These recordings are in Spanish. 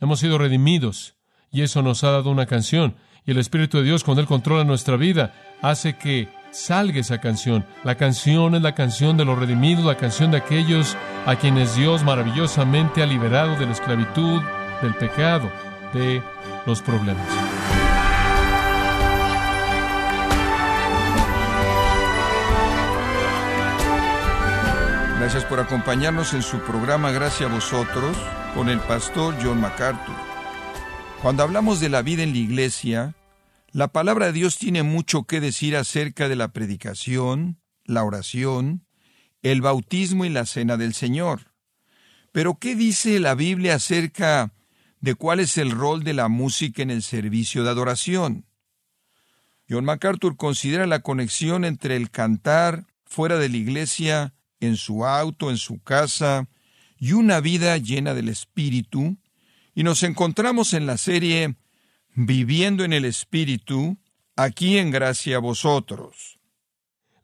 Hemos sido redimidos y eso nos ha dado una canción. Y el Espíritu de Dios, cuando Él controla nuestra vida, hace que salga esa canción. La canción es la canción de los redimidos, la canción de aquellos a quienes Dios maravillosamente ha liberado de la esclavitud, del pecado, de los problemas. Gracias por acompañarnos en su programa Gracias a vosotros con el pastor John MacArthur. Cuando hablamos de la vida en la iglesia, la palabra de Dios tiene mucho que decir acerca de la predicación, la oración, el bautismo y la cena del Señor. Pero ¿qué dice la Biblia acerca de cuál es el rol de la música en el servicio de adoración? John MacArthur considera la conexión entre el cantar fuera de la iglesia en su auto, en su casa, y una vida llena del Espíritu, y nos encontramos en la serie Viviendo en el Espíritu, aquí en gracia a vosotros.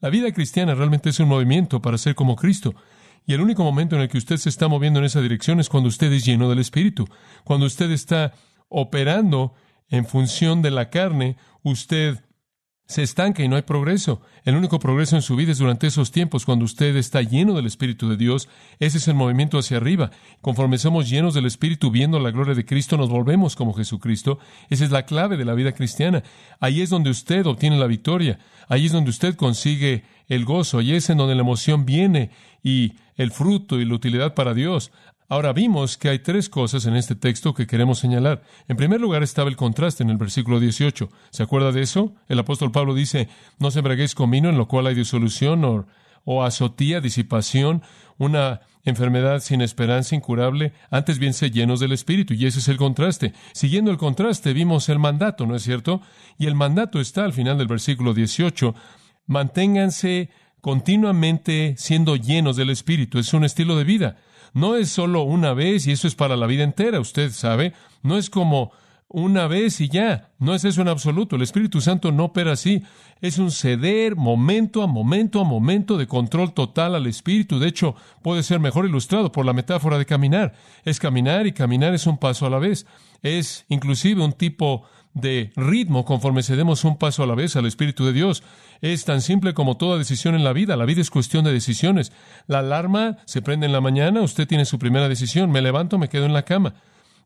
La vida cristiana realmente es un movimiento para ser como Cristo. Y el único momento en el que usted se está moviendo en esa dirección es cuando usted es lleno del Espíritu. Cuando usted está operando en función de la carne, usted se estanca y no hay progreso. El único progreso en su vida es durante esos tiempos, cuando usted está lleno del Espíritu de Dios. Ese es el movimiento hacia arriba. Conforme somos llenos del Espíritu, viendo la gloria de Cristo, nos volvemos como Jesucristo. Esa es la clave de la vida cristiana. Ahí es donde usted obtiene la victoria. Ahí es donde usted consigue el gozo. Ahí es en donde la emoción viene y el fruto y la utilidad para Dios. Ahora vimos que hay tres cosas en este texto que queremos señalar. En primer lugar estaba el contraste en el versículo 18. ¿Se acuerda de eso? El apóstol Pablo dice, no se embraguéis con vino en lo cual hay disolución o, o azotía, disipación, una enfermedad sin esperanza incurable, antes bien se llenos del Espíritu. Y ese es el contraste. Siguiendo el contraste vimos el mandato, ¿no es cierto? Y el mandato está al final del versículo 18. Manténganse continuamente siendo llenos del Espíritu. Es un estilo de vida no es solo una vez y eso es para la vida entera, usted sabe, no es como una vez y ya, no es eso en absoluto, el Espíritu Santo no opera así, es un ceder momento a momento a momento de control total al Espíritu, de hecho puede ser mejor ilustrado por la metáfora de caminar, es caminar y caminar es un paso a la vez, es inclusive un tipo de ritmo conforme cedemos un paso a la vez al Espíritu de Dios. Es tan simple como toda decisión en la vida. La vida es cuestión de decisiones. La alarma se prende en la mañana, usted tiene su primera decisión. Me levanto, me quedo en la cama.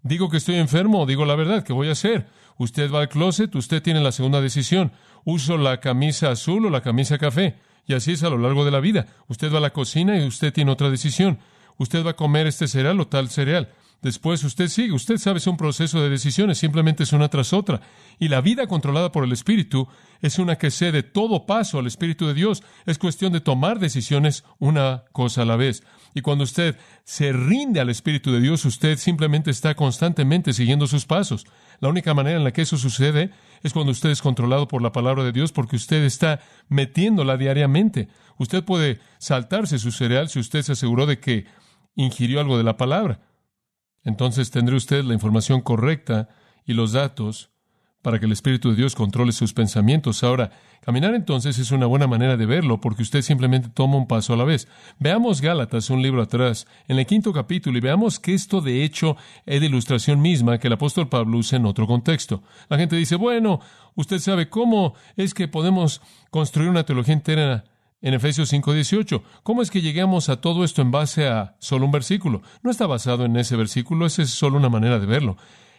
Digo que estoy enfermo digo la verdad, ¿qué voy a hacer? Usted va al closet, usted tiene la segunda decisión. Uso la camisa azul o la camisa café. Y así es a lo largo de la vida. Usted va a la cocina y usted tiene otra decisión. Usted va a comer este cereal o tal cereal. Después usted sigue, usted sabe, es un proceso de decisiones, simplemente es una tras otra. Y la vida controlada por el Espíritu es una que cede todo paso al Espíritu de Dios. Es cuestión de tomar decisiones una cosa a la vez. Y cuando usted se rinde al Espíritu de Dios, usted simplemente está constantemente siguiendo sus pasos. La única manera en la que eso sucede es cuando usted es controlado por la palabra de Dios, porque usted está metiéndola diariamente. Usted puede saltarse su cereal si usted se aseguró de que ingirió algo de la palabra. Entonces tendrá usted la información correcta y los datos para que el Espíritu de Dios controle sus pensamientos. Ahora, caminar entonces es una buena manera de verlo, porque usted simplemente toma un paso a la vez. Veamos Gálatas, un libro atrás, en el quinto capítulo, y veamos que esto de hecho es de ilustración misma que el apóstol Pablo usa en otro contexto. La gente dice, bueno, usted sabe cómo es que podemos construir una teología entera en Efesios 5:18. ¿Cómo es que llegamos a todo esto en base a solo un versículo? No está basado en ese versículo, esa es solo una manera de verlo.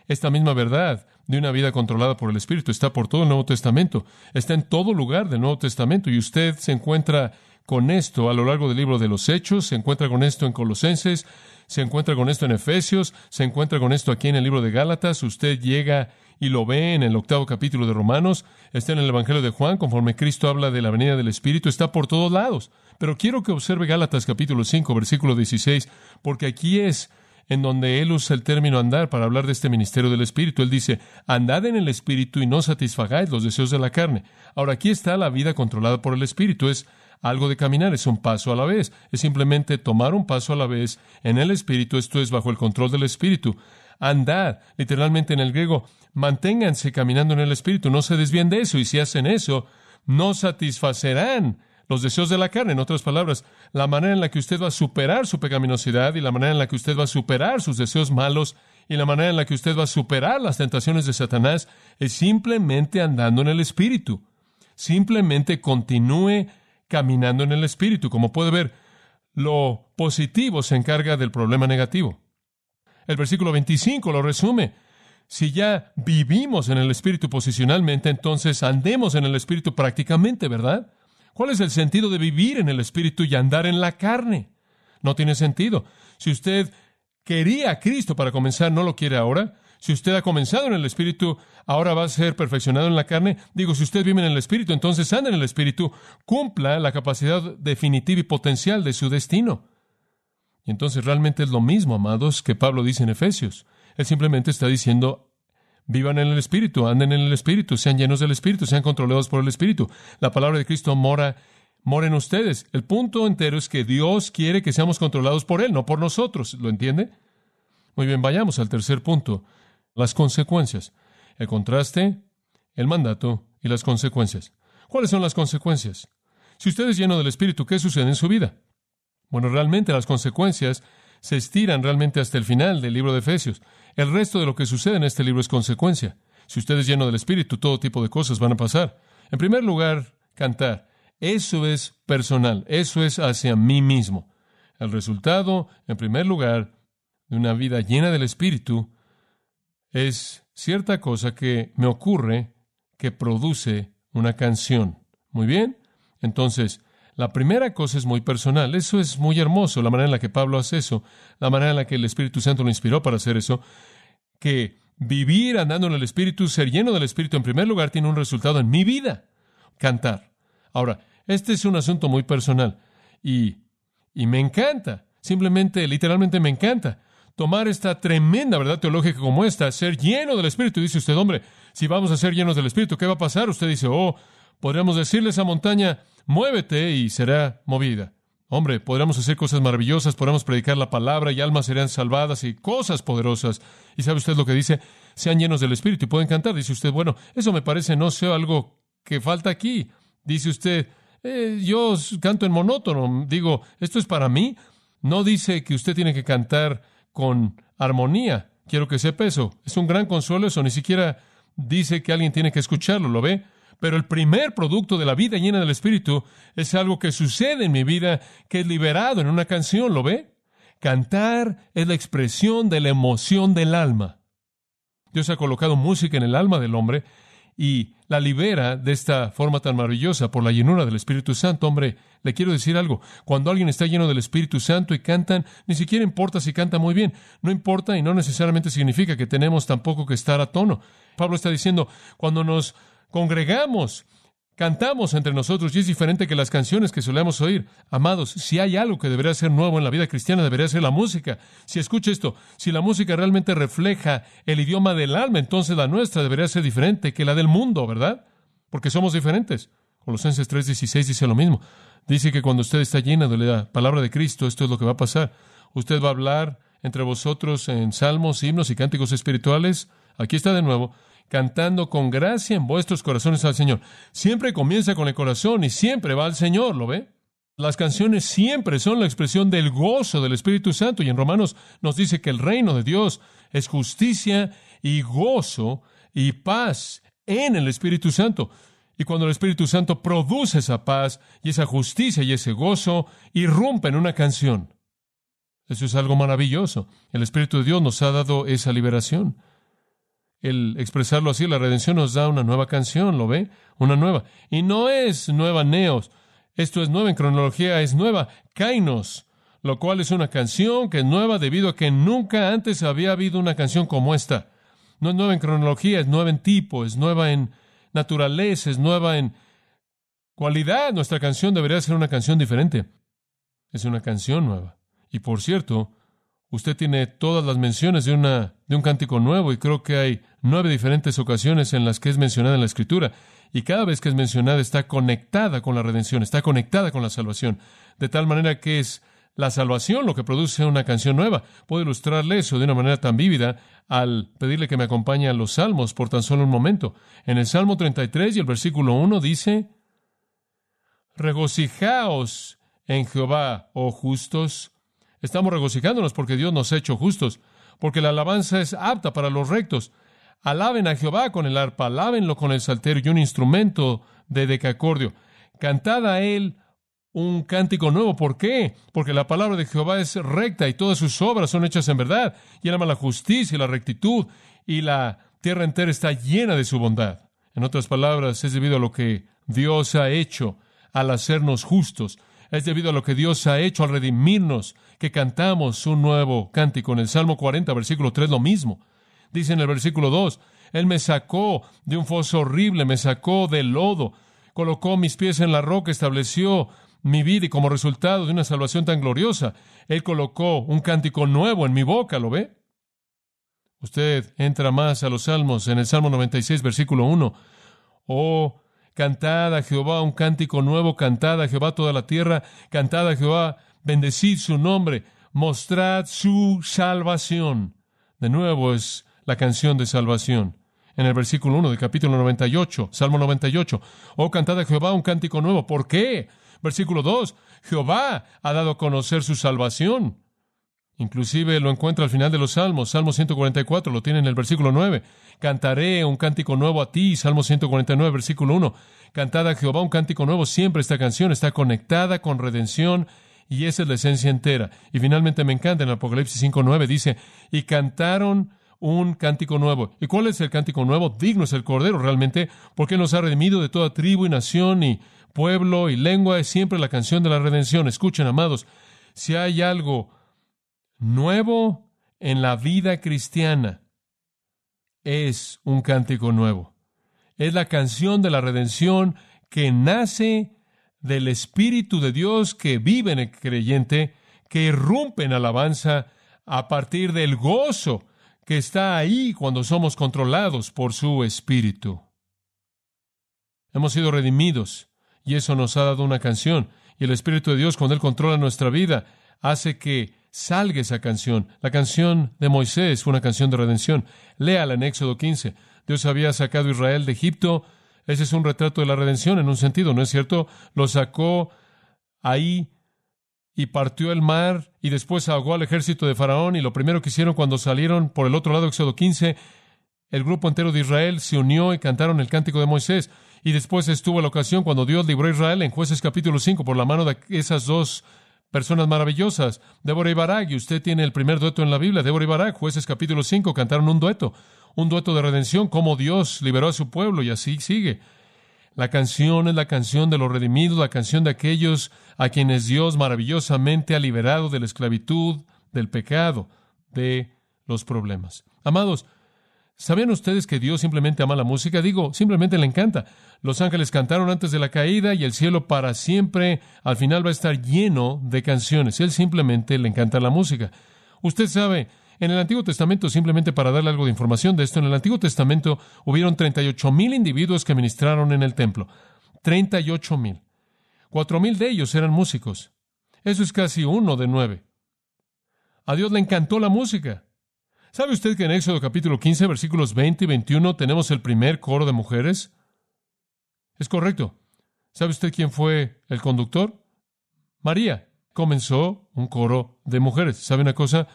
Esta misma verdad de una vida controlada por el Espíritu está por todo el Nuevo Testamento, está en todo lugar del Nuevo Testamento y usted se encuentra con esto a lo largo del libro de los Hechos, se encuentra con esto en Colosenses, se encuentra con esto en Efesios, se encuentra con esto aquí en el libro de Gálatas, usted llega y lo ve en el octavo capítulo de Romanos, está en el Evangelio de Juan, conforme Cristo habla de la venida del Espíritu, está por todos lados. Pero quiero que observe Gálatas capítulo 5, versículo 16, porque aquí es en donde él usa el término andar para hablar de este ministerio del Espíritu. Él dice, andad en el Espíritu y no satisfagáis los deseos de la carne. Ahora aquí está la vida controlada por el Espíritu. Es algo de caminar, es un paso a la vez. Es simplemente tomar un paso a la vez en el Espíritu. Esto es bajo el control del Espíritu andad, literalmente en el griego, manténganse caminando en el Espíritu, no se desvíen de eso, y si hacen eso, no satisfacerán los deseos de la carne. En otras palabras, la manera en la que usted va a superar su pecaminosidad y la manera en la que usted va a superar sus deseos malos Y la manera en la que usted va a superar las tentaciones de Satanás es simplemente andando en el Espíritu. Simplemente continúe caminando en el Espíritu. Como puede ver, lo positivo se encarga del problema negativo. El versículo 25 lo resume. Si ya vivimos en el Espíritu posicionalmente, entonces andemos en el Espíritu prácticamente, ¿verdad? ¿Cuál es el sentido de vivir en el Espíritu y andar en la carne? No tiene sentido. Si usted quería a Cristo para comenzar, no lo quiere ahora. Si usted ha comenzado en el Espíritu, ahora va a ser perfeccionado en la carne. Digo, si usted vive en el Espíritu, entonces anda en el Espíritu, cumpla la capacidad definitiva y potencial de su destino. Y entonces realmente es lo mismo, amados, que Pablo dice en Efesios. Él simplemente está diciendo, vivan en el Espíritu, anden en el Espíritu, sean llenos del Espíritu, sean controlados por el Espíritu. La palabra de Cristo mora, mora en ustedes. El punto entero es que Dios quiere que seamos controlados por Él, no por nosotros. ¿Lo entiende? Muy bien, vayamos al tercer punto, las consecuencias. El contraste, el mandato y las consecuencias. ¿Cuáles son las consecuencias? Si usted es lleno del Espíritu, ¿qué sucede en su vida? Bueno, realmente las consecuencias se estiran realmente hasta el final del libro de Efesios. El resto de lo que sucede en este libro es consecuencia. Si usted es lleno del Espíritu, todo tipo de cosas van a pasar. En primer lugar, cantar. Eso es personal, eso es hacia mí mismo. El resultado, en primer lugar, de una vida llena del Espíritu es cierta cosa que me ocurre que produce una canción. Muy bien. Entonces, la primera cosa es muy personal. Eso es muy hermoso, la manera en la que Pablo hace eso, la manera en la que el Espíritu Santo lo inspiró para hacer eso, que vivir andando en el Espíritu, ser lleno del Espíritu, en primer lugar, tiene un resultado en mi vida, cantar. Ahora, este es un asunto muy personal y, y me encanta, simplemente, literalmente me encanta tomar esta tremenda verdad teológica como esta, ser lleno del Espíritu. Dice usted, hombre, si vamos a ser llenos del Espíritu, ¿qué va a pasar? Usted dice, oh, podríamos decirle a esa montaña, muévete y será movida. Hombre, podríamos hacer cosas maravillosas, podríamos predicar la palabra y almas serían salvadas y cosas poderosas. ¿Y sabe usted lo que dice? Sean llenos del Espíritu y pueden cantar. Dice usted, bueno, eso me parece no sea algo que falta aquí. Dice usted, eh, yo canto en monótono. Digo, ¿esto es para mí? No dice que usted tiene que cantar con armonía. Quiero que sepa eso. Es un gran consuelo eso. Ni siquiera dice que alguien tiene que escucharlo, ¿lo ve? Pero el primer producto de la vida llena del Espíritu es algo que sucede en mi vida, que es liberado en una canción, ¿lo ve? Cantar es la expresión de la emoción del alma. Dios ha colocado música en el alma del hombre y la libera de esta forma tan maravillosa por la llenura del Espíritu Santo. Hombre, le quiero decir algo. Cuando alguien está lleno del Espíritu Santo y cantan, ni siquiera importa si canta muy bien. No importa y no necesariamente significa que tenemos tampoco que estar a tono. Pablo está diciendo, cuando nos congregamos, cantamos entre nosotros y es diferente que las canciones que solemos oír. Amados, si hay algo que debería ser nuevo en la vida cristiana, debería ser la música. Si escucha esto, si la música realmente refleja el idioma del alma, entonces la nuestra debería ser diferente que la del mundo, ¿verdad? Porque somos diferentes. Colosenses 3:16 dice lo mismo. Dice que cuando usted está llena de la palabra de Cristo, esto es lo que va a pasar. Usted va a hablar entre vosotros en salmos, himnos y cánticos espirituales. Aquí está de nuevo cantando con gracia en vuestros corazones al Señor. Siempre comienza con el corazón y siempre va al Señor, ¿lo ve? Las canciones siempre son la expresión del gozo del Espíritu Santo y en Romanos nos dice que el reino de Dios es justicia y gozo y paz en el Espíritu Santo. Y cuando el Espíritu Santo produce esa paz y esa justicia y ese gozo, irrumpe en una canción. Eso es algo maravilloso. El Espíritu de Dios nos ha dado esa liberación el expresarlo así, la redención nos da una nueva canción, ¿lo ve? Una nueva. Y no es nueva neos, esto es nueva en cronología, es nueva kainos, lo cual es una canción que es nueva debido a que nunca antes había habido una canción como esta. No es nueva en cronología, es nueva en tipo, es nueva en naturaleza, es nueva en cualidad. Nuestra canción debería ser una canción diferente. Es una canción nueva. Y por cierto, Usted tiene todas las menciones de, un cántico nuevo y creo que hay nueve diferentes ocasiones en las que es mencionada en la Escritura. Y cada vez que es mencionada está conectada con la redención, está conectada con la salvación. De tal manera que es la salvación lo que produce una canción nueva. Puedo ilustrarle eso de una manera tan vívida al pedirle que me acompañe a los salmos por tan solo un momento. En el Salmo 33 y el versículo 1 dice, Regocijaos en Jehová, oh justos Estamos regocijándonos porque Dios nos ha hecho justos, porque la alabanza es apta para los rectos. Alaben a Jehová con el arpa, alábenlo con el salterio y un instrumento de decacordio. Cantad a él un cántico nuevo. ¿Por qué? Porque la palabra de Jehová es recta y todas sus obras son hechas en verdad. Y él la justicia y la rectitud y la tierra entera está llena de su bondad. En otras palabras, es debido a lo que Dios ha hecho al hacernos justos. Es debido a lo que Dios ha hecho al redimirnos que cantamos un nuevo cántico. En el Salmo 40, versículo 3, lo mismo. Dice en el versículo 2, Él me sacó de un foso horrible, me sacó del lodo, colocó mis pies en la roca, estableció mi vida y como resultado de una salvación tan gloriosa, Él colocó un cántico nuevo en mi boca, ¿lo ve? Usted entra más a los salmos en el Salmo 96, versículo 1. Oh, cantad a Jehová un cántico nuevo, cantad a Jehová toda la tierra, cantad a Jehová, bendecid su nombre, mostrad su salvación. De nuevo es la canción de salvación. En el versículo 1 del capítulo 98, Salmo 98. Oh, cantad a Jehová un cántico nuevo. ¿Por qué? Versículo 2. Jehová ha dado a conocer su salvación. Inclusive lo encuentra al final de los Salmos, Salmo 144, lo tiene en el versículo 9. Cantaré un cántico nuevo a ti, Salmo 149, versículo 1. Cantad a Jehová un cántico nuevo. Siempre esta canción está conectada con redención y esa es la esencia entera. Y finalmente me encanta en Apocalipsis 5.9 dice, y cantaron un cántico nuevo. ¿Y cuál es el cántico nuevo? Digno es el Cordero realmente, porque nos ha redimido de toda tribu y nación y pueblo y lengua. Es siempre la canción de la redención. Escuchen, amados, si hay algo nuevo en la vida cristiana, es un cántico nuevo. Es la canción de la redención que nace del Espíritu de Dios que vive en el creyente, que irrumpe en alabanza a partir del gozo que está ahí cuando somos controlados por su Espíritu. Hemos sido redimidos y eso nos ha dado una canción. Y el Espíritu de Dios, cuando Él controla nuestra vida, hace que salga esa canción. La canción de Moisés fue una canción de redención. Léala en Éxodo 15. Dios había sacado a Israel de Egipto ese es un retrato de la redención en un sentido, ¿no es cierto? Lo sacó ahí y partió el mar y después ahogó al ejército de Faraón y lo primero que hicieron cuando salieron por el otro lado, Éxodo 15, el grupo entero de Israel se unió y cantaron el cántico de Moisés. Y después estuvo la ocasión cuando Dios libró a Israel en jueces capítulo 5 por la mano de esas dos personas maravillosas, Débora y y usted tiene el primer dueto en la Biblia, Débora y Barak, jueces capítulo 5, cantaron un dueto un dueto de redención, cómo Dios liberó a su pueblo y así sigue. La canción es la canción de los redimidos, la canción de aquellos a quienes Dios maravillosamente ha liberado de la esclavitud, del pecado, de los problemas. Amados, ¿sabían ustedes que Dios simplemente ama la música? Digo, simplemente le encanta. Los ángeles cantaron antes de la caída y el cielo para siempre al final va a estar lleno de canciones. Él simplemente le encanta la música. Usted sabe, en el Antiguo Testamento, simplemente para darle algo de información de esto, en el Antiguo Testamento hubieron 38 mil individuos que ministraron en el templo. 38 mil. Cuatro mil de ellos eran músicos. Eso es casi uno de nueve. A Dios le encantó la música. ¿Sabe usted que en Éxodo capítulo 15, versículos 20 y 21 tenemos el primer coro de mujeres? Es correcto. ¿Sabe usted quién fue el conductor? María. Comenzó un coro de mujeres. ¿Sabe una cosa?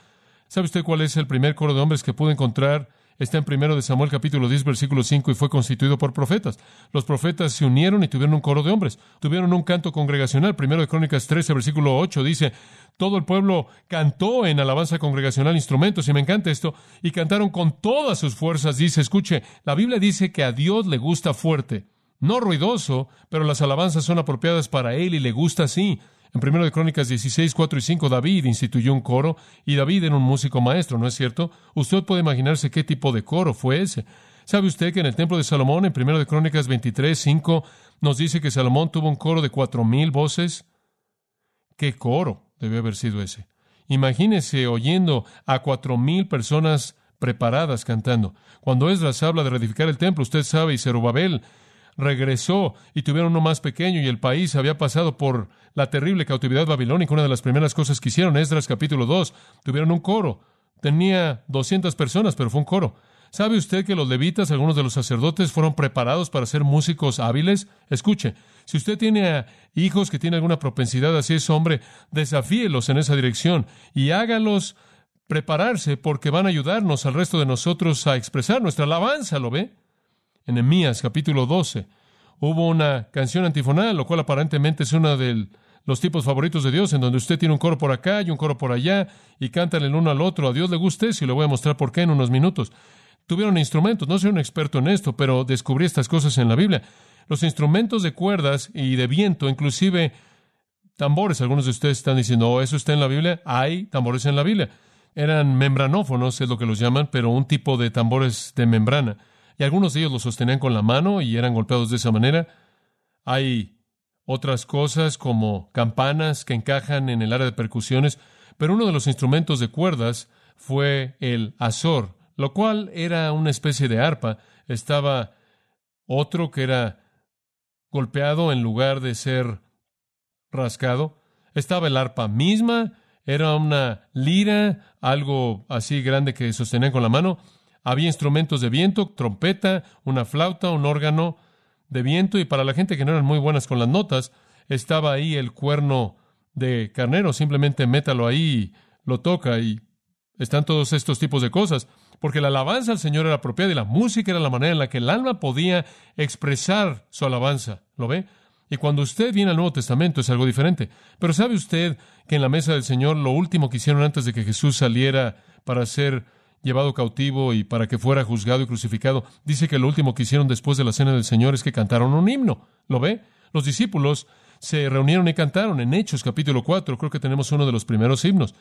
¿Sabe usted cuál es el primer coro de hombres que pudo encontrar? Está en primero de Samuel capítulo 10 versículo 5 y fue constituido por profetas. Los profetas se unieron y tuvieron un coro de hombres. Tuvieron un canto congregacional. Primero de Crónicas 13 versículo 8 dice, todo el pueblo cantó en alabanza congregacional instrumentos y me encanta esto y cantaron con todas sus fuerzas. Dice, escuche, la Biblia dice que a Dios le gusta fuerte, no ruidoso, pero las alabanzas son apropiadas para él y le gusta así. En 1 de Crónicas 16, 4 y 5, David instituyó un coro y David era un músico maestro, ¿no es cierto? Usted puede imaginarse qué tipo de coro fue ese. ¿Sabe usted que en el templo de Salomón, en 1 de Crónicas 23, 5, nos dice que Salomón tuvo un coro de cuatro mil voces? ¿Qué coro debe haber sido ese? Imagínese oyendo a cuatro mil personas preparadas cantando. Cuando Esdras habla de reedificar el templo, usted sabe, y Zerubabel regresó y tuvieron uno más pequeño y el país había pasado por la terrible cautividad babilónica. Una de las primeras cosas que hicieron, Esdras capítulo 2, tuvieron un coro. Tenía 200 personas, pero fue un coro. ¿Sabe usted que los levitas, algunos de los sacerdotes, fueron preparados para ser músicos hábiles? Escuche, si usted tiene hijos que tienen alguna propensidad así es hombre, desafíelos en esa dirección y hágalos prepararse porque van a ayudarnos al resto de nosotros a expresar nuestra alabanza, ¿lo ve? En Nehemías capítulo 12 hubo una canción antifonal, lo cual aparentemente es uno de los tipos favoritos de Dios, en donde usted tiene un coro por acá y un coro por allá y cantan el uno al otro. A Dios le guste eso y le voy a mostrar por qué en unos minutos. Tuvieron instrumentos, no soy un experto en esto, pero descubrí estas cosas en la Biblia. Los instrumentos de cuerdas y de viento, inclusive tambores, algunos de ustedes están diciendo, oh, eso está en la Biblia. Hay tambores en la Biblia. Eran membranófonos, es lo que los llaman, pero un tipo de tambores de membrana y algunos de ellos los sostenían con la mano y eran golpeados de esa manera. Hay otras cosas como campanas que encajan en el área de percusiones, pero uno de los instrumentos de cuerdas fue el azor, lo cual era una especie de arpa. Estaba otro que era golpeado en lugar de ser rascado. Estaba el arpa misma, era una lira, algo así grande que sostenían con la mano. Había instrumentos de viento, trompeta, una flauta, un órgano de viento, y para la gente que no eran muy buenas con las notas, estaba ahí el cuerno de carnero, simplemente métalo ahí, lo toca y están todos estos tipos de cosas, porque la alabanza al Señor era apropiada y la música era la manera en la que el alma podía expresar su alabanza. ¿Lo ve? Y cuando usted viene al Nuevo Testamento es algo diferente. Pero ¿sabe usted que en la mesa del Señor lo último que hicieron antes de que Jesús saliera para ser llevado cautivo y para que fuera juzgado y crucificado. Dice que lo último que hicieron después de la cena del Señor es que cantaron un himno. ¿Lo ve? Los discípulos se reunieron y cantaron en Hechos capítulo 4. Creo que tenemos uno de los primeros himnos.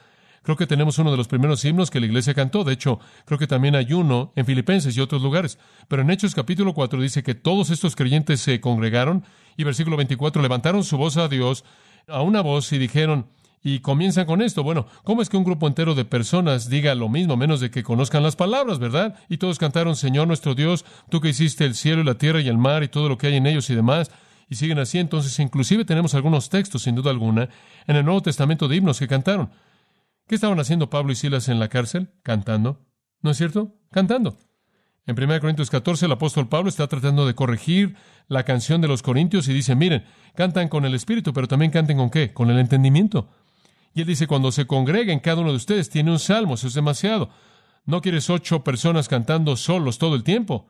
Creo que tenemos uno de los primeros himnos que la iglesia cantó. De hecho, creo que también hay uno en Filipenses y otros lugares. Pero en Hechos capítulo 4 dice que todos estos creyentes se congregaron y versículo 24 levantaron su voz a Dios a una voz y dijeron, y comienzan con esto. Bueno, ¿cómo es que un grupo entero de personas diga lo mismo, menos de que conozcan las palabras, verdad? Y todos cantaron, Señor nuestro Dios, tú que hiciste el cielo y la tierra y el mar y todo lo que hay en ellos y demás. Y siguen así. Entonces, inclusive tenemos algunos textos, sin duda alguna, en el Nuevo Testamento de himnos que cantaron. ¿Qué estaban haciendo Pablo y Silas en la cárcel? Cantando. ¿No es cierto? Cantando. En 1 Corintios 14, el apóstol Pablo está tratando de corregir la canción de los Corintios y dice, miren, cantan con el Espíritu, pero también canten con qué? Con el entendimiento. Y él dice, cuando se congreguen, cada uno de ustedes tiene un salmo, eso es demasiado. No quieres ocho personas cantando solos todo el tiempo.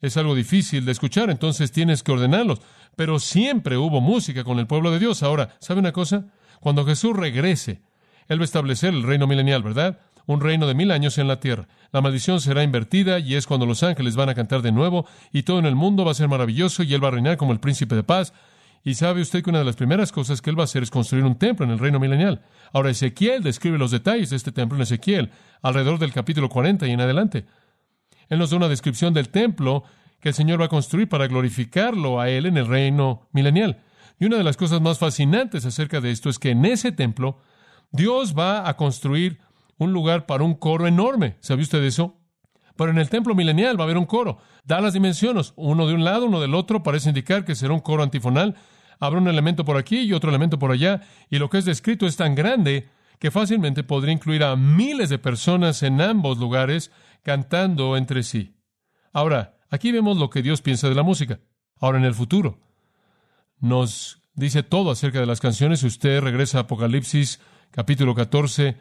Es algo difícil de escuchar, entonces tienes que ordenarlos. Pero siempre hubo música con el pueblo de Dios. Ahora, ¿sabe una cosa? Cuando Jesús regrese, Él va a establecer el reino milenial, ¿verdad? Un reino de mil años en la tierra. La maldición será invertida y es cuando los ángeles van a cantar de nuevo y todo en el mundo va a ser maravilloso y Él va a reinar como el príncipe de paz y sabe usted que una de las primeras cosas que él va a hacer es construir un templo en el reino milenial. Ahora Ezequiel describe los detalles de este templo en Ezequiel, alrededor del capítulo 40 y en adelante. Él nos da una descripción del templo que el Señor va a construir para glorificarlo a él en el reino milenial. Y una de las cosas más fascinantes acerca de esto es que en ese templo Dios va a construir un lugar para un coro enorme. ¿Sabe usted eso? Pero en el templo milenial va a haber un coro. Da las dimensiones, uno de un lado, uno del otro, parece indicar que será un coro antifonal. Habrá un elemento por aquí y otro elemento por allá, y lo que es descrito es tan grande que fácilmente podría incluir a miles de personas en ambos lugares cantando entre sí. Ahora, aquí vemos lo que Dios piensa de la música. Ahora, en el futuro, nos dice todo acerca de las canciones. Si usted regresa a Apocalipsis capítulo 14,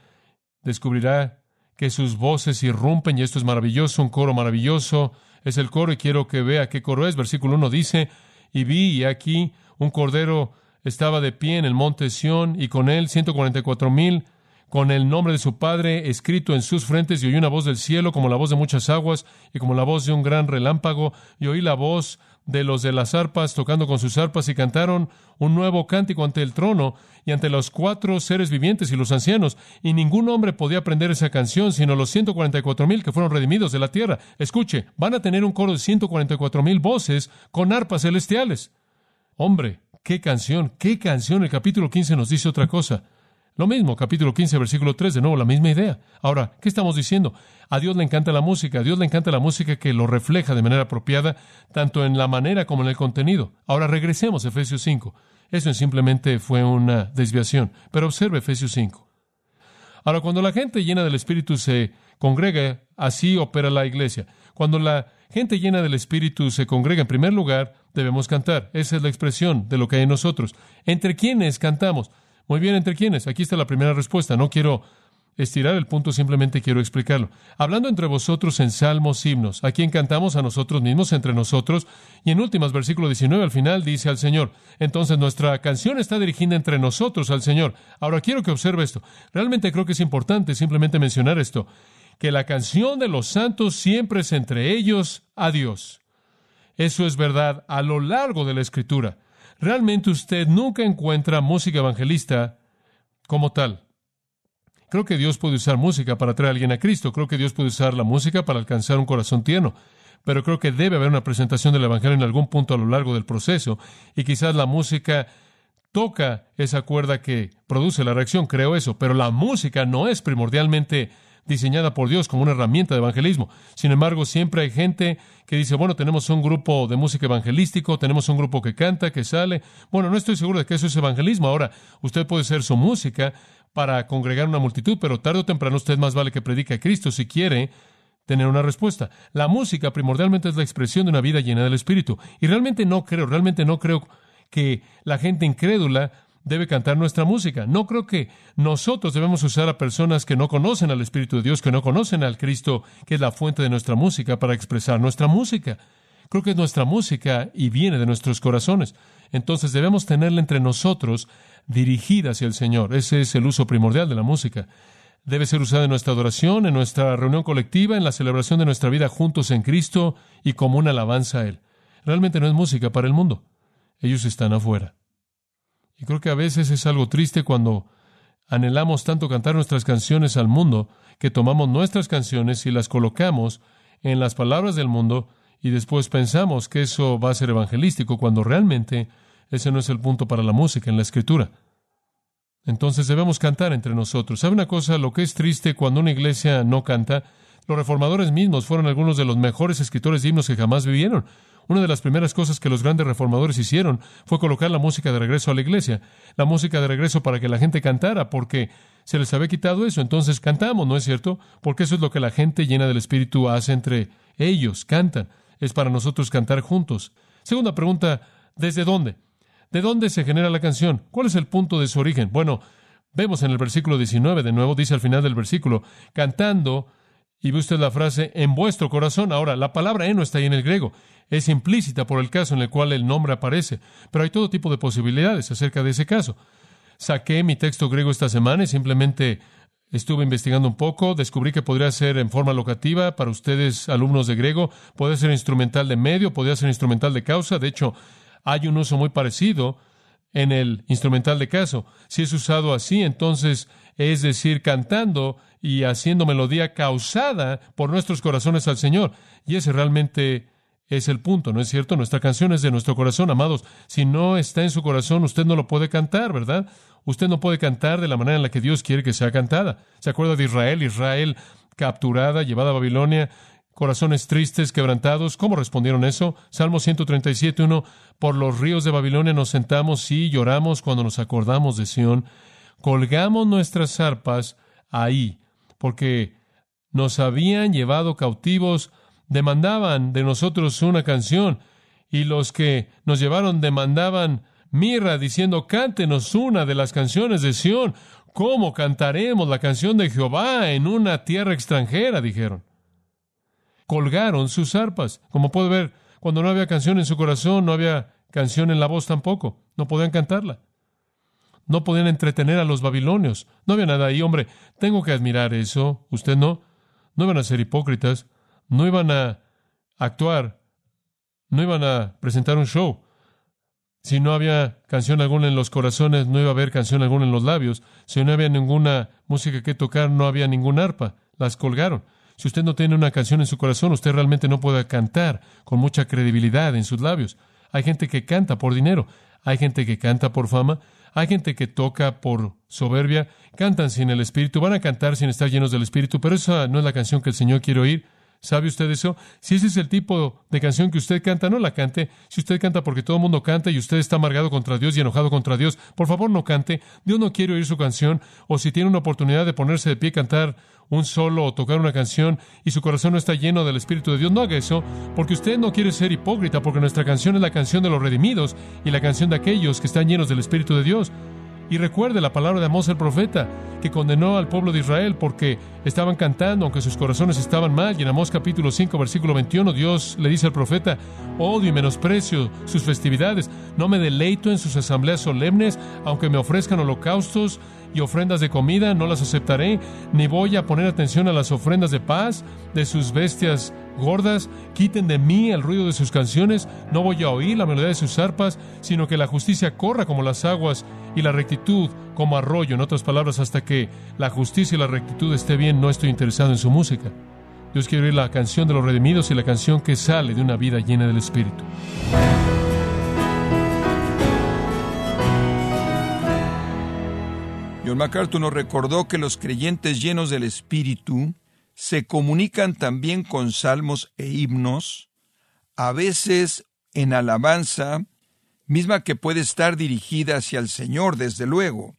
descubrirá que sus voces irrumpen y esto es maravilloso, un coro maravilloso. Es el coro y quiero que vea qué coro es. Versículo 1 dice, y vi y aquí un cordero estaba de pie en el monte Sión y con él ciento cuarenta y cuatro mil con el nombre de su padre escrito en sus frentes y oí una voz del cielo como la voz de muchas aguas y como la voz de un gran relámpago y oí la voz de los de las arpas tocando con sus arpas y cantaron un nuevo cántico ante el trono y ante los cuatro seres vivientes y los ancianos, y ningún hombre podía aprender esa canción sino los ciento cuarenta y cuatro mil que fueron redimidos de la tierra. Escuche, van a tener un coro de ciento cuarenta y cuatro mil voces con arpas celestiales. Hombre, qué canción, qué canción. El capítulo 15 nos dice otra cosa. Lo mismo, capítulo 15, versículo 3, de nuevo, la misma idea. Ahora, ¿qué estamos diciendo? A Dios le encanta la música, a Dios le encanta la música que lo refleja de manera apropiada, tanto en la manera como en el contenido. Ahora regresemos a Efesios 5. Eso simplemente fue una desviación, pero observe Efesios 5. Ahora, cuando la gente llena del Espíritu se congrega, así opera la iglesia. Cuando la gente llena del Espíritu se congrega en primer lugar, debemos cantar. Esa es la expresión de lo que hay en nosotros. ¿Entre quiénes cantamos? Muy bien, ¿entre quiénes? Aquí está la primera respuesta. No quiero estirar el punto, simplemente quiero explicarlo. Hablando entre vosotros en salmos, himnos, a quien cantamos a nosotros mismos, entre nosotros, y en últimas, versículo 19 al final, dice al Señor. Entonces nuestra canción está dirigida entre nosotros al Señor. Ahora quiero que observe esto. Realmente creo que es importante simplemente mencionar esto, que la canción de los santos siempre es entre ellos a Dios. Eso es verdad a lo largo de la Escritura. Realmente usted nunca encuentra música evangelista como tal. Creo que Dios puede usar música para traer a alguien a Cristo. Creo que Dios puede usar la música para alcanzar un corazón tierno. Pero creo que debe haber una presentación del Evangelio en algún punto a lo largo del proceso. Y quizás la música toca esa cuerda que produce la reacción. Creo eso. Pero la música no es primordialmente diseñada por Dios como una herramienta de evangelismo. Sin embargo, siempre hay gente que dice, bueno, tenemos un grupo de música evangelístico, tenemos un grupo que canta, que sale. Bueno, no estoy seguro de que eso es evangelismo. Ahora, usted puede ser su música para congregar una multitud, pero tarde o temprano usted más vale que predique a Cristo si quiere tener una respuesta. La música primordialmente es la expresión de una vida llena del Espíritu. Y realmente no creo, realmente no creo que la gente incrédula debe cantar nuestra música. No creo que nosotros debemos usar a personas que no conocen al Espíritu de Dios, que no conocen al Cristo, que es la fuente de nuestra música, para expresar nuestra música. Creo que es nuestra música y viene de nuestros corazones. Entonces debemos tenerla entre nosotros dirigida hacia el Señor. Ese es el uso primordial de la música. Debe ser usada en nuestra adoración, en nuestra reunión colectiva, en la celebración de nuestra vida juntos en Cristo y como una alabanza a Él. Realmente no es música para el mundo. Ellos están afuera. Y creo que a veces es algo triste cuando anhelamos tanto cantar nuestras canciones al mundo que tomamos nuestras canciones y las colocamos en las palabras del mundo y después pensamos que eso va a ser evangelístico cuando realmente ese no es el punto para la música en la escritura. Entonces debemos cantar entre nosotros. ¿Sabe una cosa? Lo que es triste cuando una iglesia no canta, los reformadores mismos fueron algunos de los mejores escritores de himnos que jamás vivieron. Una de las primeras cosas que los grandes reformadores hicieron fue colocar la música de regreso a la iglesia, la música de regreso para que la gente cantara, porque se les había quitado eso. Entonces cantamos, ¿no es cierto? Porque eso es lo que la gente llena del Espíritu hace entre ellos, cantan. Es para nosotros cantar juntos. Segunda pregunta, ¿desde dónde? ¿De dónde se genera la canción? ¿Cuál es el punto de su origen? Bueno, vemos en el versículo 19, de nuevo dice al final del versículo, cantando, y ve usted la frase, en vuestro corazón. Ahora, la palabra eno está ahí en el griego es implícita por el caso en el cual el nombre aparece, pero hay todo tipo de posibilidades acerca de ese caso. Saqué mi texto griego esta semana y simplemente estuve investigando un poco, descubrí que podría ser en forma locativa para ustedes alumnos de griego, puede ser instrumental de medio, podría ser instrumental de causa, de hecho hay un uso muy parecido en el instrumental de caso. Si es usado así, entonces es decir, cantando y haciendo melodía causada por nuestros corazones al Señor. Y ese realmente es el punto, ¿no es cierto? Nuestra canción es de nuestro corazón, amados. Si no está en su corazón, usted no lo puede cantar, ¿verdad? Usted no puede cantar de la manera en la que Dios quiere que sea cantada. ¿Se acuerda de Israel? Israel capturada, llevada a Babilonia, corazones tristes, quebrantados. ¿Cómo respondieron eso? Salmo 137, 1. Por los ríos de Babilonia nos sentamos y lloramos cuando nos acordamos de Sión. Colgamos nuestras arpas ahí, porque nos habían llevado cautivos demandaban de nosotros una canción y los que nos llevaron demandaban mirra diciendo cántenos una de las canciones de Sión. ¿Cómo cantaremos la canción de Jehová en una tierra extranjera? dijeron. Colgaron sus arpas. Como puede ver, cuando no había canción en su corazón, no había canción en la voz tampoco. No podían cantarla. No podían entretener a los babilonios. No había nada ahí, hombre. Tengo que admirar eso. Usted no. No iban a ser hipócritas no iban a actuar, no iban a presentar un show. Si no había canción alguna en los corazones, no iba a haber canción alguna en los labios. Si no había ninguna música que tocar, no había ningún arpa. Las colgaron. Si usted no tiene una canción en su corazón, usted realmente no puede cantar con mucha credibilidad en sus labios. Hay gente que canta por dinero, hay gente que canta por fama, hay gente que toca por soberbia, cantan sin el Espíritu, van a cantar sin estar llenos del Espíritu, pero esa no es la canción que el Señor quiere oír. ¿Sabe usted eso? Si ese es el tipo de canción que usted canta, no la cante. Si usted canta porque todo el mundo canta y usted está amargado contra Dios y enojado contra Dios, por favor no cante. Dios no quiere oír su canción. O si tiene una oportunidad de ponerse de pie cantar un solo o tocar una canción y su corazón no está lleno del Espíritu de Dios, no haga eso, porque usted no quiere ser hipócrita, porque nuestra canción es la canción de los redimidos y la canción de aquellos que están llenos del Espíritu de Dios. Y recuerde la palabra de Amós el profeta, que condenó al pueblo de Israel porque estaban cantando, aunque sus corazones estaban mal. Y en Amós capítulo 5, versículo 21, Dios le dice al profeta, odio y menosprecio sus festividades, no me deleito en sus asambleas solemnes, aunque me ofrezcan holocaustos y ofrendas de comida, no las aceptaré, ni voy a poner atención a las ofrendas de paz de sus bestias gordas, quiten de mí el ruido de sus canciones, no voy a oír la melodía de sus arpas, sino que la justicia corra como las aguas y la rectitud como arroyo, en otras palabras, hasta que la justicia y la rectitud esté bien, no estoy interesado en su música. Dios quiere oír la canción de los redimidos y la canción que sale de una vida llena del Espíritu. John MacArthur nos recordó que los creyentes llenos del Espíritu se comunican también con salmos e himnos, a veces en alabanza, misma que puede estar dirigida hacia el Señor, desde luego.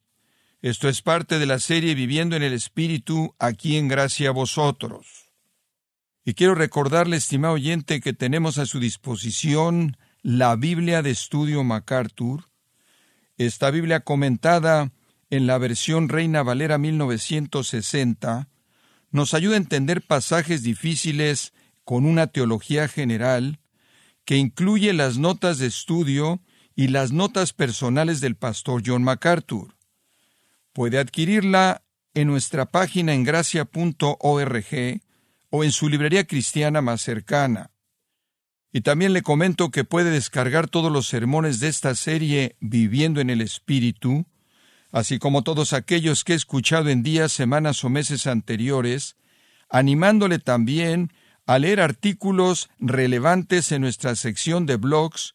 Esto es parte de la serie Viviendo en el Espíritu, aquí en Gracia a vosotros. Y quiero recordarle, estimado oyente, que tenemos a su disposición la Biblia de Estudio MacArthur, esta Biblia comentada en la versión Reina Valera 1960, nos ayuda a entender pasajes difíciles con una teología general que incluye las notas de estudio y las notas personales del pastor John MacArthur. Puede adquirirla en nuestra página en gracia.org o en su librería cristiana más cercana. Y también le comento que puede descargar todos los sermones de esta serie Viviendo en el Espíritu, así como todos aquellos que he escuchado en días, semanas o meses anteriores, animándole también a leer artículos relevantes en nuestra sección de blogs